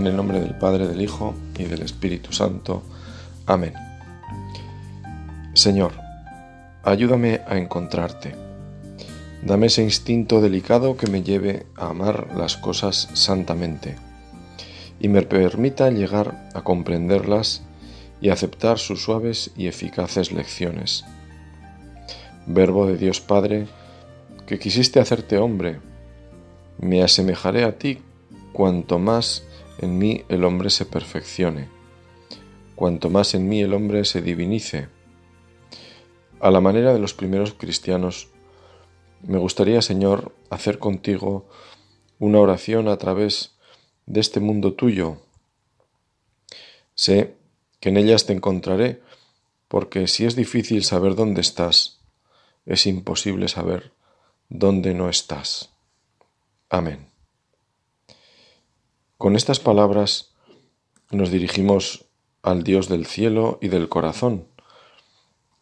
En el nombre del Padre, del Hijo y del Espíritu Santo. Amén. Señor, ayúdame a encontrarte. Dame ese instinto delicado que me lleve a amar las cosas santamente y me permita llegar a comprenderlas y aceptar sus suaves y eficaces lecciones. Verbo de Dios Padre, que quisiste hacerte hombre, me asemejaré a ti cuanto más en mí el hombre se perfeccione, cuanto más en mí el hombre se divinice. A la manera de los primeros cristianos, me gustaría, Señor, hacer contigo una oración a través de este mundo tuyo. Sé que en ellas te encontraré, porque si es difícil saber dónde estás, es imposible saber dónde no estás. Amén. Con estas palabras nos dirigimos al Dios del cielo y del corazón,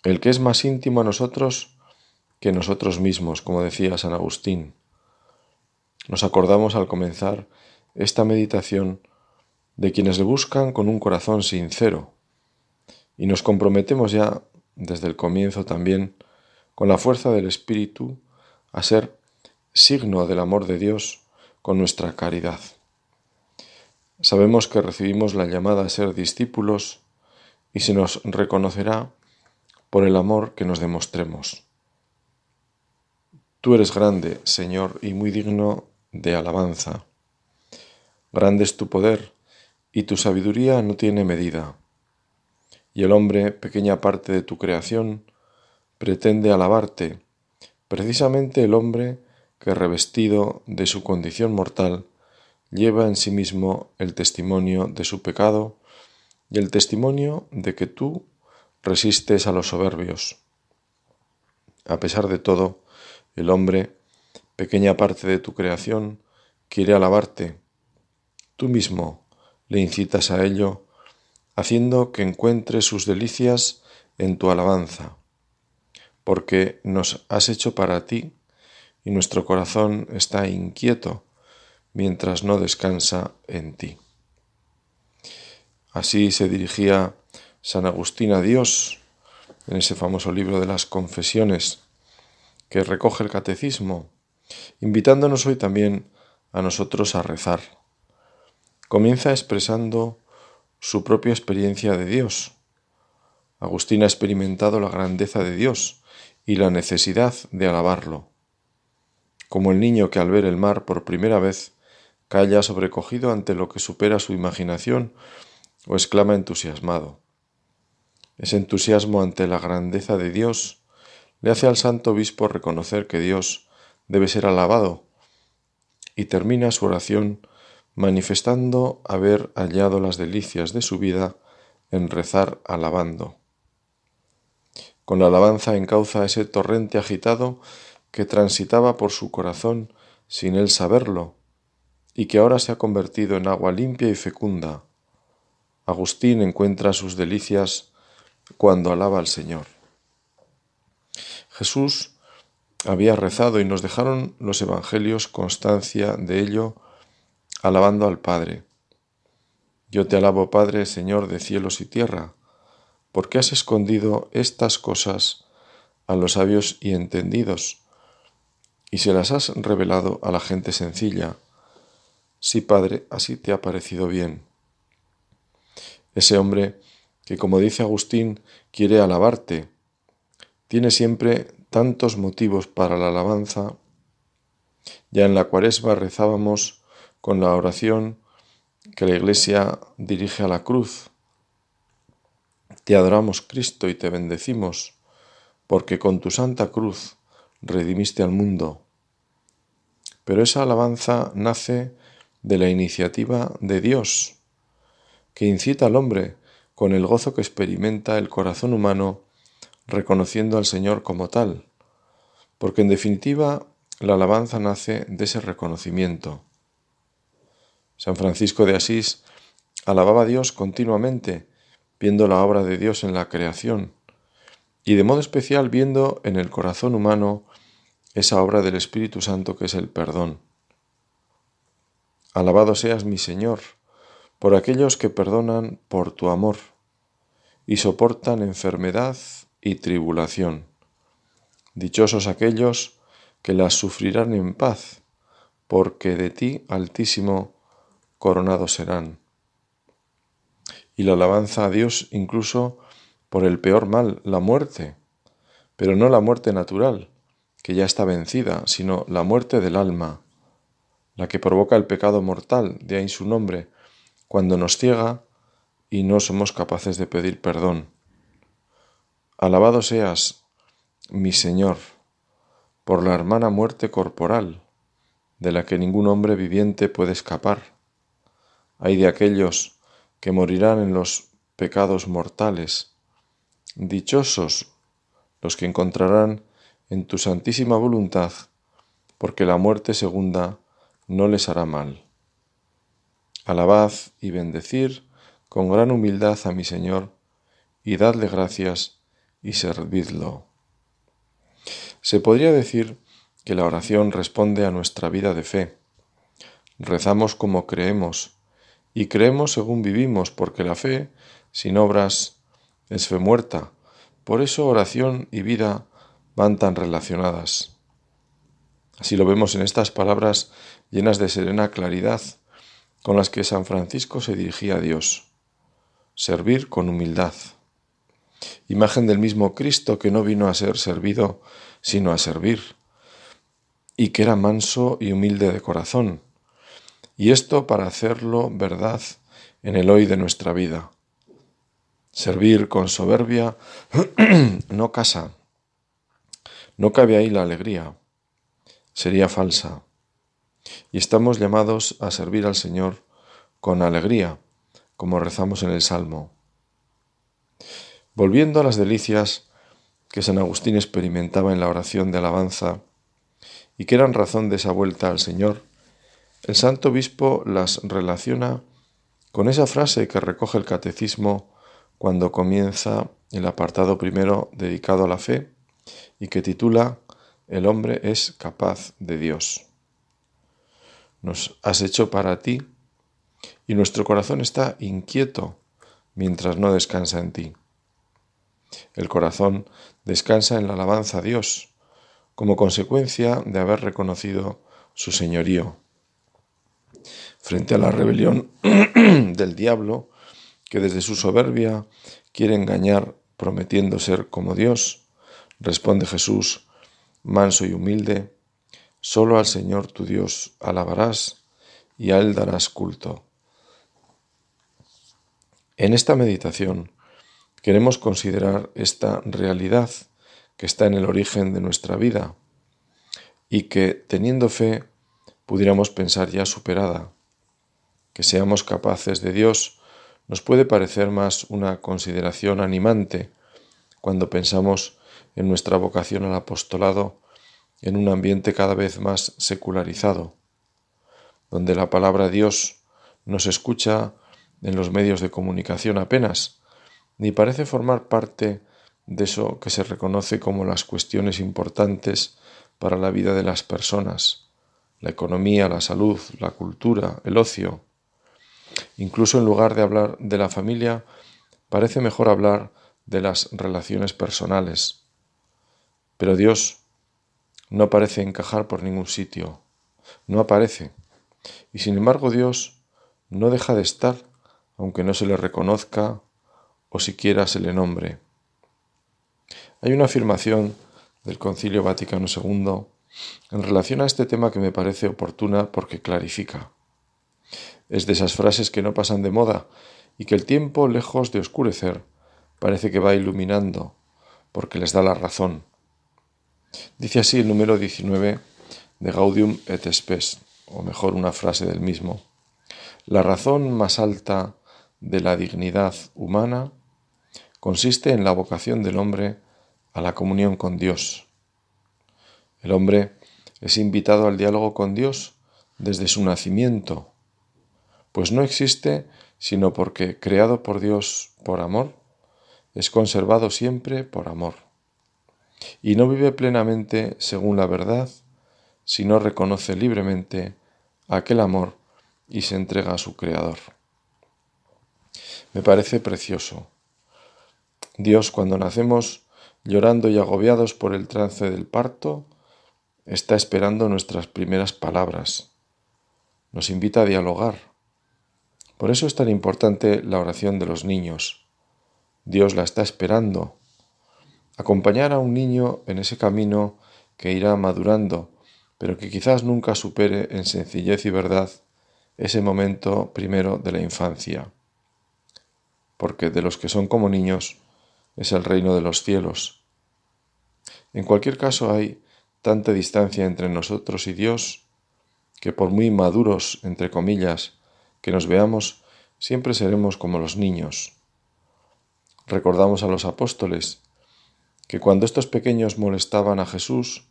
el que es más íntimo a nosotros que nosotros mismos, como decía San Agustín. Nos acordamos al comenzar esta meditación de quienes le buscan con un corazón sincero y nos comprometemos ya desde el comienzo también con la fuerza del Espíritu a ser signo del amor de Dios con nuestra caridad. Sabemos que recibimos la llamada a ser discípulos y se nos reconocerá por el amor que nos demostremos. Tú eres grande, Señor, y muy digno de alabanza. Grande es tu poder, y tu sabiduría no tiene medida. Y el hombre, pequeña parte de tu creación, pretende alabarte, precisamente el hombre que revestido de su condición mortal, lleva en sí mismo el testimonio de su pecado y el testimonio de que tú resistes a los soberbios. A pesar de todo, el hombre, pequeña parte de tu creación, quiere alabarte. Tú mismo le incitas a ello, haciendo que encuentre sus delicias en tu alabanza, porque nos has hecho para ti y nuestro corazón está inquieto mientras no descansa en ti. Así se dirigía San Agustín a Dios en ese famoso libro de las confesiones que recoge el catecismo, invitándonos hoy también a nosotros a rezar. Comienza expresando su propia experiencia de Dios. Agustín ha experimentado la grandeza de Dios y la necesidad de alabarlo. Como el niño que al ver el mar por primera vez calla sobrecogido ante lo que supera su imaginación o exclama entusiasmado. Ese entusiasmo ante la grandeza de Dios le hace al santo obispo reconocer que Dios debe ser alabado y termina su oración manifestando haber hallado las delicias de su vida en rezar alabando. Con la alabanza encauza ese torrente agitado que transitaba por su corazón sin él saberlo y que ahora se ha convertido en agua limpia y fecunda. Agustín encuentra sus delicias cuando alaba al Señor. Jesús había rezado y nos dejaron los evangelios constancia de ello, alabando al Padre. Yo te alabo, Padre, Señor de cielos y tierra, porque has escondido estas cosas a los sabios y entendidos, y se las has revelado a la gente sencilla. Sí, Padre, así te ha parecido bien. Ese hombre que, como dice Agustín, quiere alabarte, tiene siempre tantos motivos para la alabanza. Ya en la cuaresma rezábamos con la oración que la Iglesia dirige a la cruz. Te adoramos, Cristo, y te bendecimos, porque con tu santa cruz redimiste al mundo. Pero esa alabanza nace de la iniciativa de Dios, que incita al hombre con el gozo que experimenta el corazón humano reconociendo al Señor como tal, porque en definitiva la alabanza nace de ese reconocimiento. San Francisco de Asís alababa a Dios continuamente, viendo la obra de Dios en la creación, y de modo especial viendo en el corazón humano esa obra del Espíritu Santo que es el perdón. Alabado seas mi Señor, por aquellos que perdonan por tu amor y soportan enfermedad y tribulación. Dichosos aquellos que las sufrirán en paz, porque de ti, Altísimo, coronados serán. Y la alabanza a Dios incluso por el peor mal, la muerte, pero no la muerte natural, que ya está vencida, sino la muerte del alma, la que provoca el pecado mortal, de ahí su nombre, cuando nos ciega y no somos capaces de pedir perdón. Alabado seas, mi Señor, por la hermana muerte corporal, de la que ningún hombre viviente puede escapar. Hay de aquellos que morirán en los pecados mortales. Dichosos los que encontrarán en tu santísima voluntad, porque la muerte segunda no les hará mal. Alabad y bendecir con gran humildad a mi Señor, y dadle gracias y servidlo. Se podría decir que la oración responde a nuestra vida de fe. Rezamos como creemos, y creemos según vivimos, porque la fe, sin obras, es fe muerta. Por eso oración y vida van tan relacionadas. Así lo vemos en estas palabras llenas de serena claridad con las que San Francisco se dirigía a Dios. Servir con humildad. Imagen del mismo Cristo que no vino a ser servido, sino a servir, y que era manso y humilde de corazón, y esto para hacerlo verdad en el hoy de nuestra vida. Servir con soberbia no casa, no cabe ahí la alegría, sería falsa. Y estamos llamados a servir al Señor con alegría, como rezamos en el Salmo. Volviendo a las delicias que San Agustín experimentaba en la oración de alabanza y que eran razón de esa vuelta al Señor, el Santo Obispo las relaciona con esa frase que recoge el Catecismo cuando comienza el apartado primero dedicado a la fe y que titula El hombre es capaz de Dios. Nos has hecho para ti y nuestro corazón está inquieto mientras no descansa en ti. El corazón descansa en la alabanza a Dios, como consecuencia de haber reconocido su señorío. Frente a la rebelión del diablo, que desde su soberbia quiere engañar prometiendo ser como Dios, Responde Jesús, manso y humilde, solo al Señor tu Dios alabarás y a Él darás culto. En esta meditación queremos considerar esta realidad que está en el origen de nuestra vida y que, teniendo fe, pudiéramos pensar ya superada. Que seamos capaces de Dios nos puede parecer más una consideración animante cuando pensamos en nuestra vocación al apostolado en un ambiente cada vez más secularizado, donde la palabra Dios no se escucha en los medios de comunicación apenas, ni parece formar parte de eso que se reconoce como las cuestiones importantes para la vida de las personas, la economía, la salud, la cultura, el ocio. Incluso en lugar de hablar de la familia, parece mejor hablar de las relaciones personales, pero Dios no parece encajar por ningún sitio, no aparece. Y sin embargo Dios no deja de estar, aunque no se le reconozca o siquiera se le nombre. Hay una afirmación del Concilio Vaticano II en relación a este tema que me parece oportuna porque clarifica. Es de esas frases que no pasan de moda y que el tiempo, lejos de oscurecer, parece que va iluminando, porque les da la razón. Dice así el número 19 de Gaudium et Spes, o mejor una frase del mismo. La razón más alta de la dignidad humana consiste en la vocación del hombre a la comunión con Dios. El hombre es invitado al diálogo con Dios desde su nacimiento, pues no existe sino porque, creado por Dios por amor, es conservado siempre por amor y no vive plenamente según la verdad si no reconoce libremente aquel amor y se entrega a su Creador. me parece precioso. Dios, cuando nacemos llorando y agobiados por el trance del parto, está esperando nuestras primeras palabras. Nos invita a dialogar. Por eso es tan importante la oración de los niños. Dios la está esperando. Acompañar a un niño en ese camino que irá madurando, pero que quizás nunca supere en sencillez y verdad ese momento primero de la infancia. Porque de los que son como niños es el reino de los cielos. En cualquier caso hay tanta distancia entre nosotros y Dios que por muy maduros, entre comillas, que nos veamos, siempre seremos como los niños. Recordamos a los apóstoles que cuando estos pequeños molestaban a Jesús,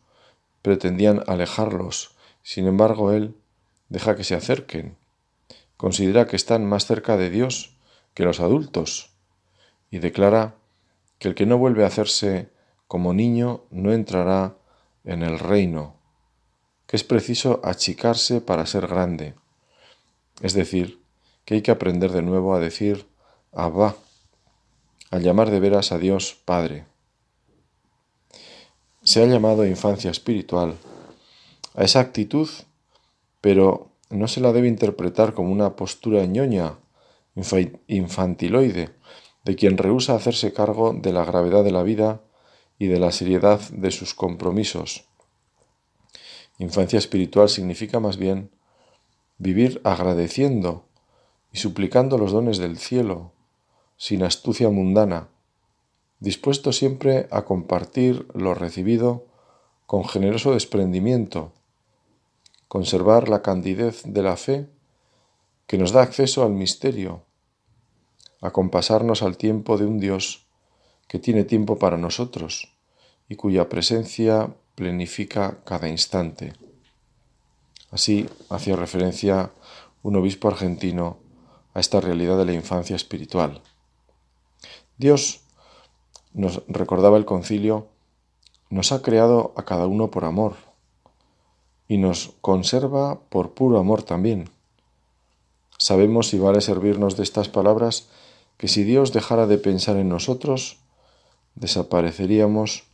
pretendían alejarlos, sin embargo Él deja que se acerquen. Considera que están más cerca de Dios que los adultos y declara que el que no vuelve a hacerse como niño no entrará en el reino, que es preciso achicarse para ser grande, es decir, que hay que aprender de nuevo a decir Abba, al llamar de veras a Dios Padre. Se ha llamado infancia espiritual a esa actitud, pero no se la debe interpretar como una postura ñoña, infantiloide, de quien rehúsa hacerse cargo de la gravedad de la vida y de la seriedad de sus compromisos. Infancia espiritual significa más bien vivir agradeciendo y suplicando los dones del cielo, sin astucia mundana, dispuesto siempre a compartir lo recibido con generoso desprendimiento, conservar la candidez de la fe que nos da acceso al misterio, acompasarnos al tiempo de un Dios que tiene tiempo para nosotros y cuya presencia plenifica cada instante. Así hacía referencia un obispo argentino a esta realidad de la infancia espiritual. Dios, nos recordaba el concilio, nos ha creado a cada uno por amor y nos conserva por puro amor también. Sabemos, y vale servirnos de estas palabras, que si Dios dejara de pensar en nosotros, desapareceríamos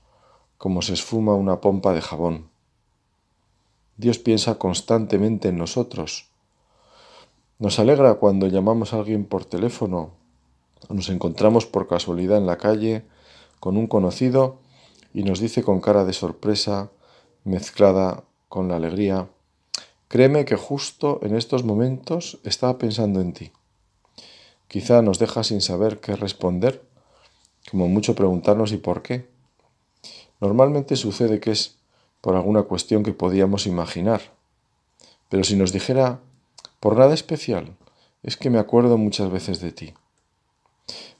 como se esfuma una pompa de jabón. Dios piensa constantemente en nosotros. Nos alegra cuando llamamos a alguien por teléfono nos encontramos por casualidad en la calle con un conocido y nos dice con cara de sorpresa, mezclada con la alegría, créeme que justo en estos momentos estaba pensando en ti. Quizá nos deja sin saber qué responder, como mucho preguntarnos y por qué. Normalmente sucede que es por alguna cuestión que podíamos imaginar. Pero si nos dijera, por nada especial, es que me acuerdo muchas veces de ti.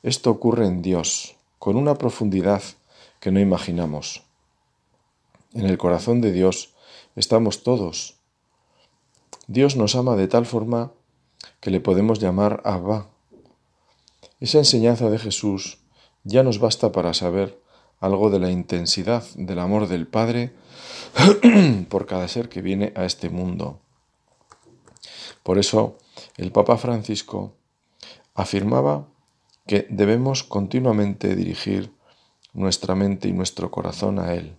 Esto ocurre en Dios, con una profundidad que no imaginamos. En el corazón de Dios estamos todos. Dios nos ama de tal forma que le podemos llamar Abba. Esa enseñanza de Jesús ya nos basta para saber algo de la intensidad del amor del Padre por cada ser que viene a este mundo. Por eso el Papa Francisco afirmaba que debemos continuamente dirigir nuestra mente y nuestro corazón a Él.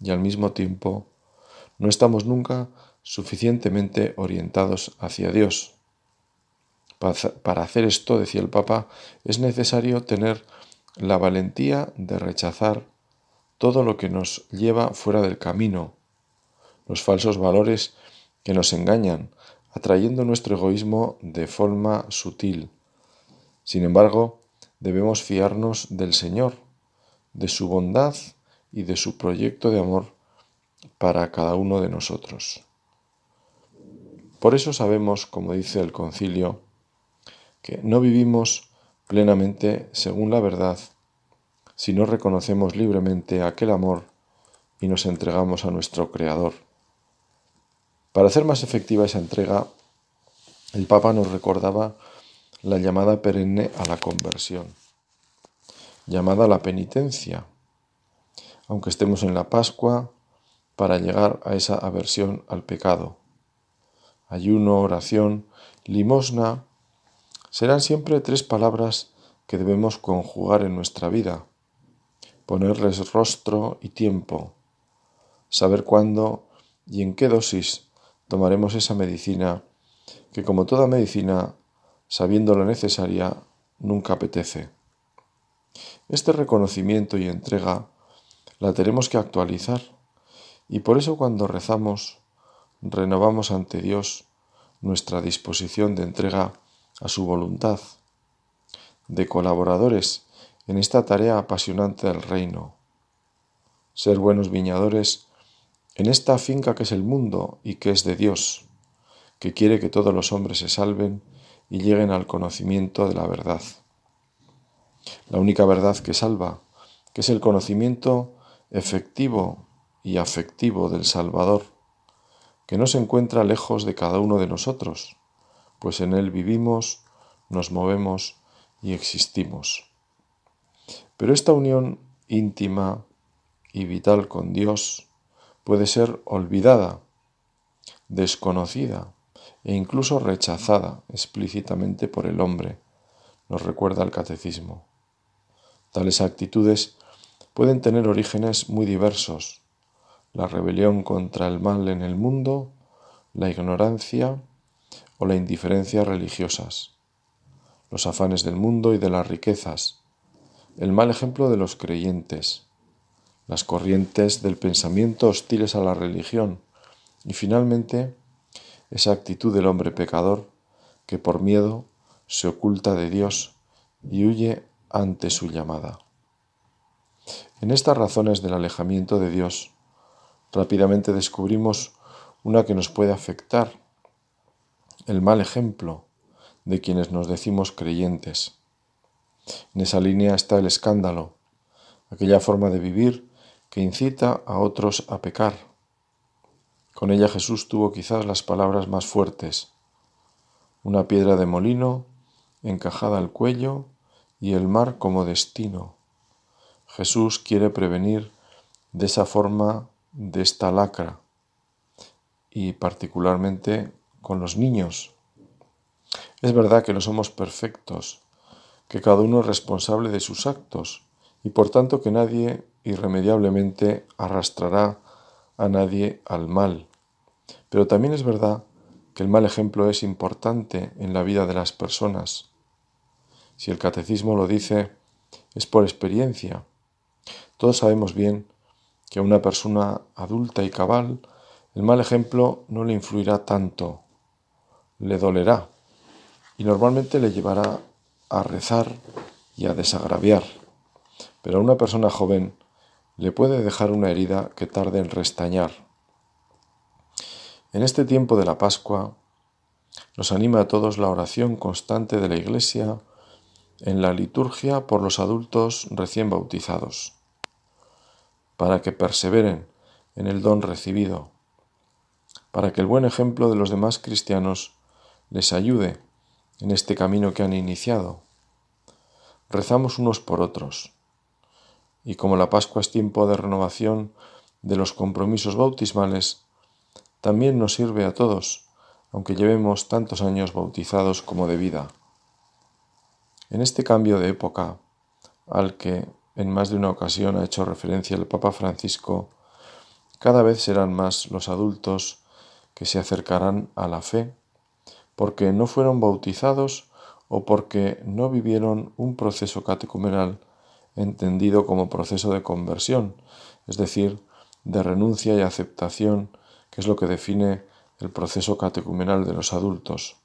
Y al mismo tiempo, no estamos nunca suficientemente orientados hacia Dios. Para hacer esto, decía el Papa, es necesario tener la valentía de rechazar todo lo que nos lleva fuera del camino, los falsos valores que nos engañan, atrayendo nuestro egoísmo de forma sutil sin embargo, debemos fiarnos del Señor, de su bondad y de su proyecto de amor para cada uno de nosotros. Por eso sabemos, como dice el concilio, que no vivimos plenamente según la verdad si no reconocemos libremente aquel amor y nos entregamos a nuestro Creador. Para hacer más efectiva esa entrega, el Papa nos recordaba la llamada perenne a la conversión, llamada a la penitencia, aunque estemos en la Pascua, para llegar a esa aversión al pecado. Ayuno, oración, limosna, serán siempre tres palabras que debemos conjugar en nuestra vida. Ponerles rostro y tiempo. Saber cuándo y en qué dosis tomaremos esa medicina que como toda medicina, sabiendo la necesaria, nunca apetece. Este reconocimiento y entrega la tenemos que actualizar y por eso cuando rezamos renovamos ante Dios nuestra disposición de entrega a su voluntad, de colaboradores en esta tarea apasionante del reino, ser buenos viñadores en esta finca que es el mundo y que es de Dios, que quiere que todos los hombres se salven y lleguen al conocimiento de la verdad. La única verdad que salva, que es el conocimiento efectivo y afectivo del Salvador, que no se encuentra lejos de cada uno de nosotros, pues en Él vivimos, nos movemos y existimos. Pero esta unión íntima y vital con Dios puede ser olvidada, desconocida e incluso rechazada explícitamente por el hombre, nos recuerda el catecismo. Tales actitudes pueden tener orígenes muy diversos, la rebelión contra el mal en el mundo, la ignorancia o la indiferencia religiosas, los afanes del mundo y de las riquezas, el mal ejemplo de los creyentes, las corrientes del pensamiento hostiles a la religión y finalmente esa actitud del hombre pecador que por miedo se oculta de Dios y huye ante su llamada. En estas razones del alejamiento de Dios, rápidamente descubrimos una que nos puede afectar, el mal ejemplo de quienes nos decimos creyentes. En esa línea está el escándalo, aquella forma de vivir que incita a otros a pecar con ella Jesús tuvo quizás las palabras más fuertes. Una piedra de molino encajada al cuello y el mar como destino. Jesús quiere prevenir de esa forma de esta lacra y particularmente con los niños. Es verdad que no somos perfectos, que cada uno es responsable de sus actos y por tanto que nadie irremediablemente arrastrará a nadie al mal. Pero también es verdad que el mal ejemplo es importante en la vida de las personas. Si el catecismo lo dice, es por experiencia. Todos sabemos bien que a una persona adulta y cabal el mal ejemplo no le influirá tanto, le dolerá y normalmente le llevará a rezar y a desagraviar. Pero a una persona joven le puede dejar una herida que tarde en restañar. En este tiempo de la Pascua nos anima a todos la oración constante de la Iglesia en la liturgia por los adultos recién bautizados, para que perseveren en el don recibido, para que el buen ejemplo de los demás cristianos les ayude en este camino que han iniciado. Rezamos unos por otros y como la Pascua es tiempo de renovación de los compromisos bautismales, también nos sirve a todos, aunque llevemos tantos años bautizados como de vida. En este cambio de época, al que en más de una ocasión ha hecho referencia el Papa Francisco, cada vez serán más los adultos que se acercarán a la fe porque no fueron bautizados o porque no vivieron un proceso catecumenal entendido como proceso de conversión, es decir, de renuncia y aceptación, que es lo que define el proceso catecumenal de los adultos.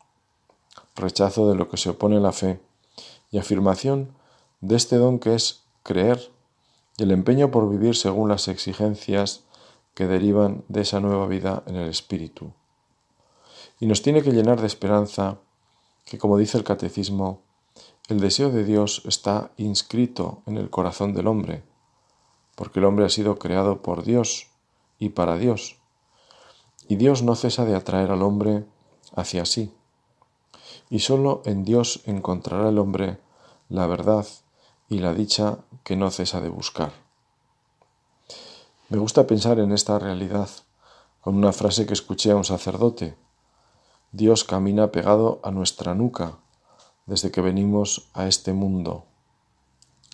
Rechazo de lo que se opone a la fe y afirmación de este don que es creer y el empeño por vivir según las exigencias que derivan de esa nueva vida en el Espíritu. Y nos tiene que llenar de esperanza que, como dice el Catecismo, el deseo de Dios está inscrito en el corazón del hombre, porque el hombre ha sido creado por Dios y para Dios, y Dios no cesa de atraer al hombre hacia sí, y sólo en Dios encontrará el hombre la verdad y la dicha que no cesa de buscar. Me gusta pensar en esta realidad con una frase que escuché a un sacerdote. Dios camina pegado a nuestra nuca desde que venimos a este mundo.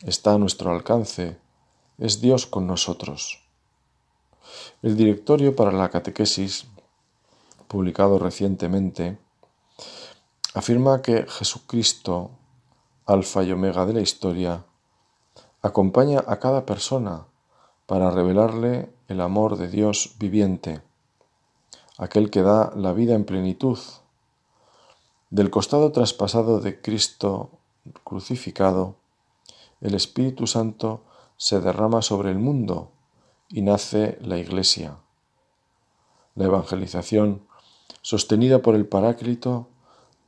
Está a nuestro alcance, es Dios con nosotros. El directorio para la catequesis, publicado recientemente, afirma que Jesucristo, alfa y omega de la historia, acompaña a cada persona para revelarle el amor de Dios viviente, aquel que da la vida en plenitud. Del costado traspasado de Cristo crucificado, el Espíritu Santo se derrama sobre el mundo y nace la Iglesia. La evangelización, sostenida por el Paráclito,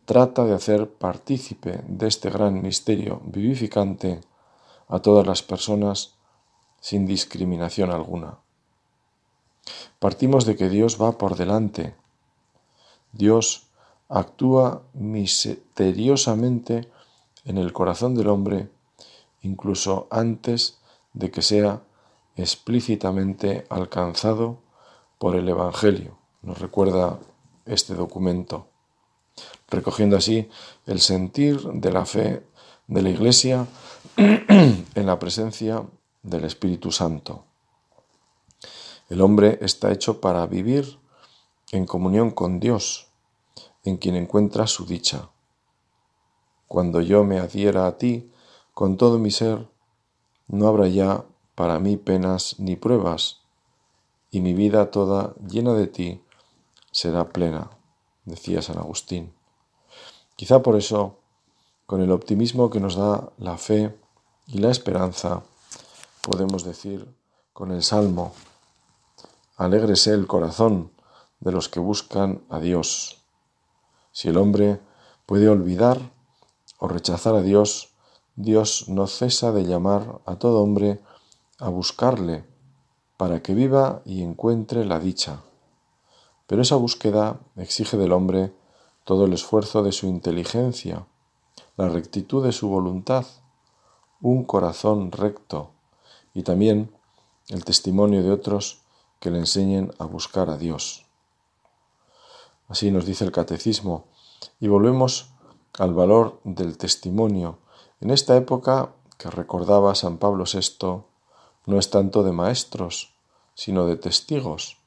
trata de hacer partícipe de este gran misterio vivificante a todas las personas sin discriminación alguna. Partimos de que Dios va por delante. Dios actúa misteriosamente en el corazón del hombre incluso antes de que sea explícitamente alcanzado por el Evangelio. Nos recuerda este documento recogiendo así el sentir de la fe de la Iglesia en la presencia del Espíritu Santo. El hombre está hecho para vivir en comunión con Dios, en quien encuentra su dicha. Cuando yo me adhiera a ti con todo mi ser, no habrá ya para mí penas ni pruebas, y mi vida toda llena de ti será plena, decía San Agustín. Quizá por eso, con el optimismo que nos da la fe y la esperanza, podemos decir con el Salmo, Alégrese el corazón de los que buscan a Dios. Si el hombre puede olvidar o rechazar a Dios, Dios no cesa de llamar a todo hombre a buscarle para que viva y encuentre la dicha. Pero esa búsqueda exige del hombre todo el esfuerzo de su inteligencia, la rectitud de su voluntad, un corazón recto y también el testimonio de otros que le enseñen a buscar a Dios. Así nos dice el catecismo y volvemos al valor del testimonio. En esta época que recordaba San Pablo VI, no es tanto de maestros, sino de testigos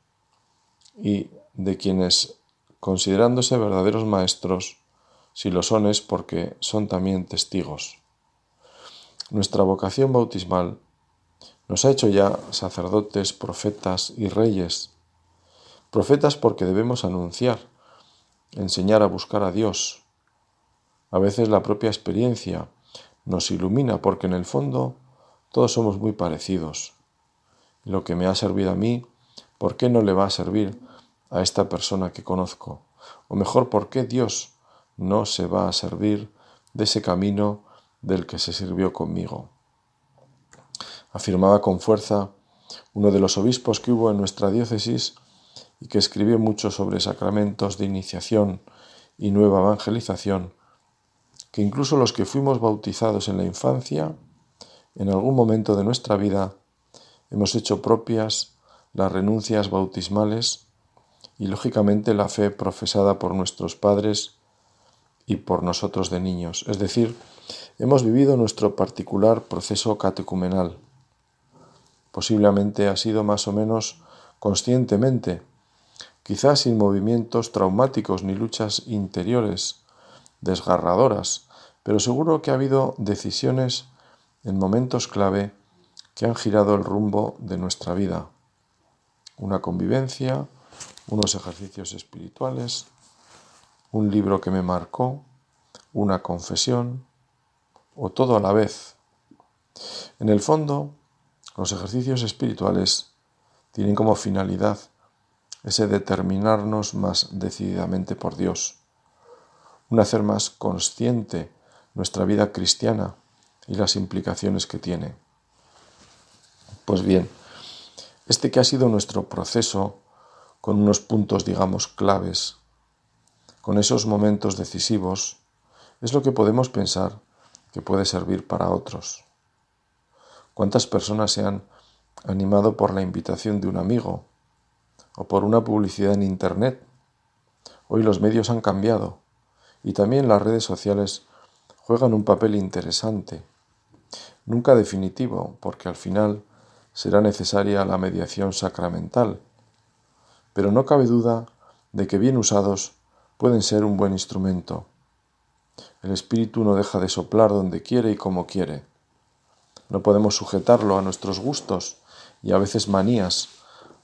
y de quienes considerándose verdaderos maestros, si lo son es porque son también testigos. Nuestra vocación bautismal nos ha hecho ya sacerdotes, profetas y reyes. Profetas porque debemos anunciar, enseñar a buscar a Dios. A veces la propia experiencia nos ilumina porque en el fondo todos somos muy parecidos. Lo que me ha servido a mí, ¿por qué no le va a servir a esta persona que conozco? O mejor, ¿por qué Dios no se va a servir de ese camino del que se sirvió conmigo? Afirmaba con fuerza uno de los obispos que hubo en nuestra diócesis y que escribió mucho sobre sacramentos de iniciación y nueva evangelización, que incluso los que fuimos bautizados en la infancia, en algún momento de nuestra vida, hemos hecho propias las renuncias bautismales y lógicamente la fe profesada por nuestros padres y por nosotros de niños. Es decir, hemos vivido nuestro particular proceso catecumenal. Posiblemente ha sido más o menos conscientemente, quizás sin movimientos traumáticos ni luchas interiores desgarradoras, pero seguro que ha habido decisiones en momentos clave que han girado el rumbo de nuestra vida. Una convivencia, unos ejercicios espirituales, un libro que me marcó, una confesión o todo a la vez. En el fondo, los ejercicios espirituales tienen como finalidad ese determinarnos más decididamente por Dios, un hacer más consciente nuestra vida cristiana y las implicaciones que tiene. Pues bien, este que ha sido nuestro proceso con unos puntos, digamos, claves, con esos momentos decisivos, es lo que podemos pensar que puede servir para otros. ¿Cuántas personas se han animado por la invitación de un amigo o por una publicidad en Internet? Hoy los medios han cambiado y también las redes sociales juegan un papel interesante, nunca definitivo, porque al final será necesaria la mediación sacramental, pero no cabe duda de que bien usados pueden ser un buen instrumento. El Espíritu no deja de soplar donde quiere y como quiere. No podemos sujetarlo a nuestros gustos y a veces manías,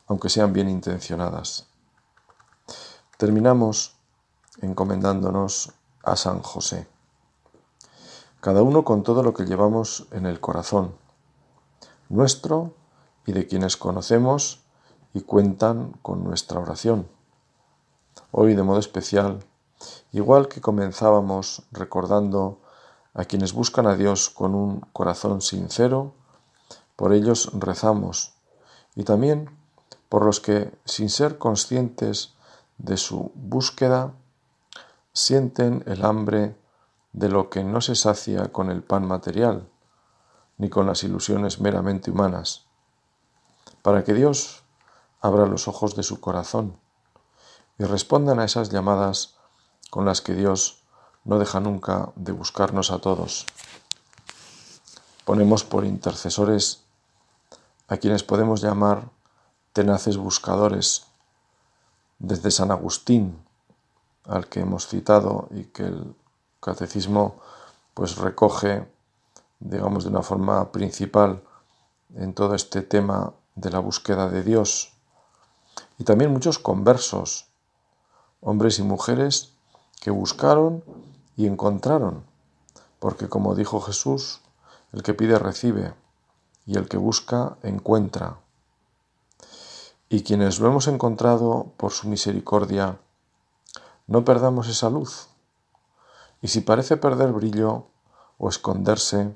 aunque sean bien intencionadas. Terminamos encomendándonos a San José. Cada uno con todo lo que llevamos en el corazón, nuestro y de quienes conocemos y cuentan con nuestra oración. Hoy de modo especial, igual que comenzábamos recordando a quienes buscan a Dios con un corazón sincero, por ellos rezamos y también por los que, sin ser conscientes de su búsqueda, sienten el hambre de lo que no se sacia con el pan material, ni con las ilusiones meramente humanas, para que Dios abra los ojos de su corazón y respondan a esas llamadas con las que Dios no deja nunca de buscarnos a todos. Ponemos por intercesores a quienes podemos llamar tenaces buscadores, desde San Agustín, al que hemos citado y que el catecismo pues recoge, digamos, de una forma principal en todo este tema de la búsqueda de Dios. Y también muchos conversos, hombres y mujeres que buscaron y encontraron, porque como dijo Jesús, el que pide recibe y el que busca encuentra. Y quienes lo hemos encontrado por su misericordia, no perdamos esa luz. Y si parece perder brillo o esconderse,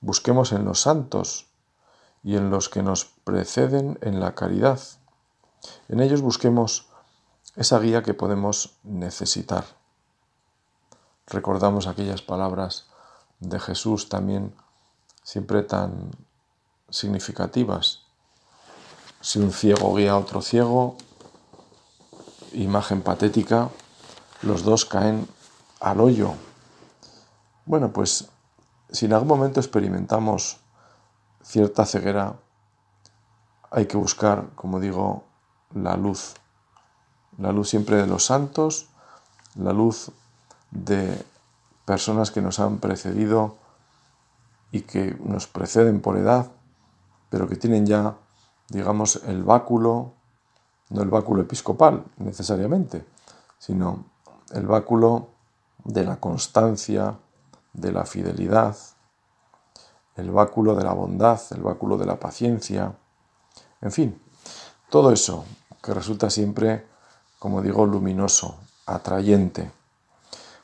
busquemos en los santos y en los que nos preceden en la caridad. En ellos busquemos esa guía que podemos necesitar. Recordamos aquellas palabras de Jesús también siempre tan significativas. Si un ciego guía a otro ciego, imagen patética, los dos caen al hoyo. Bueno, pues si en algún momento experimentamos cierta ceguera, hay que buscar, como digo, la luz la luz siempre de los santos, la luz de personas que nos han precedido y que nos preceden por edad, pero que tienen ya, digamos, el báculo, no el báculo episcopal necesariamente, sino el báculo de la constancia, de la fidelidad, el báculo de la bondad, el báculo de la paciencia, en fin, todo eso que resulta siempre como digo, luminoso, atrayente.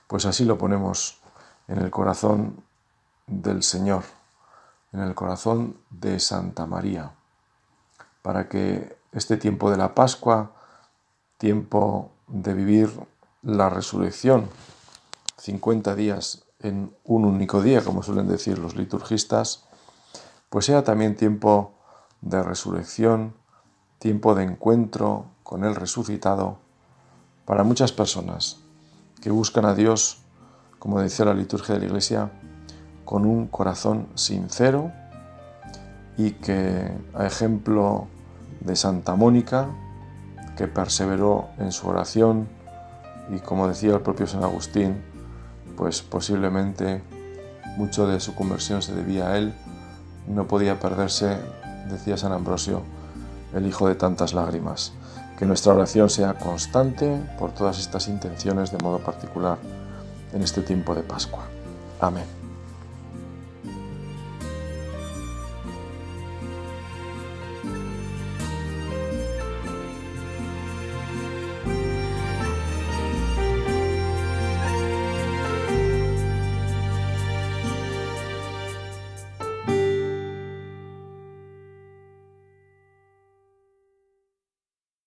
Pues así lo ponemos en el corazón del Señor, en el corazón de Santa María, para que este tiempo de la Pascua, tiempo de vivir la resurrección, 50 días en un único día, como suelen decir los liturgistas, pues sea también tiempo de resurrección, tiempo de encuentro con el resucitado para muchas personas que buscan a Dios, como decía la liturgia de la Iglesia, con un corazón sincero y que, a ejemplo de Santa Mónica, que perseveró en su oración y como decía el propio San Agustín, pues posiblemente mucho de su conversión se debía a él, no podía perderse, decía San Ambrosio, el hijo de tantas lágrimas. Que nuestra oración sea constante por todas estas intenciones de modo particular en este tiempo de Pascua. Amén.